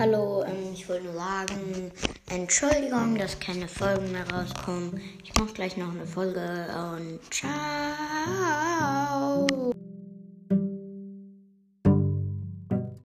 Hallo, ähm, ich wollte nur sagen, Entschuldigung, dass keine Folgen mehr rauskommen. Ich mache gleich noch eine Folge und ciao.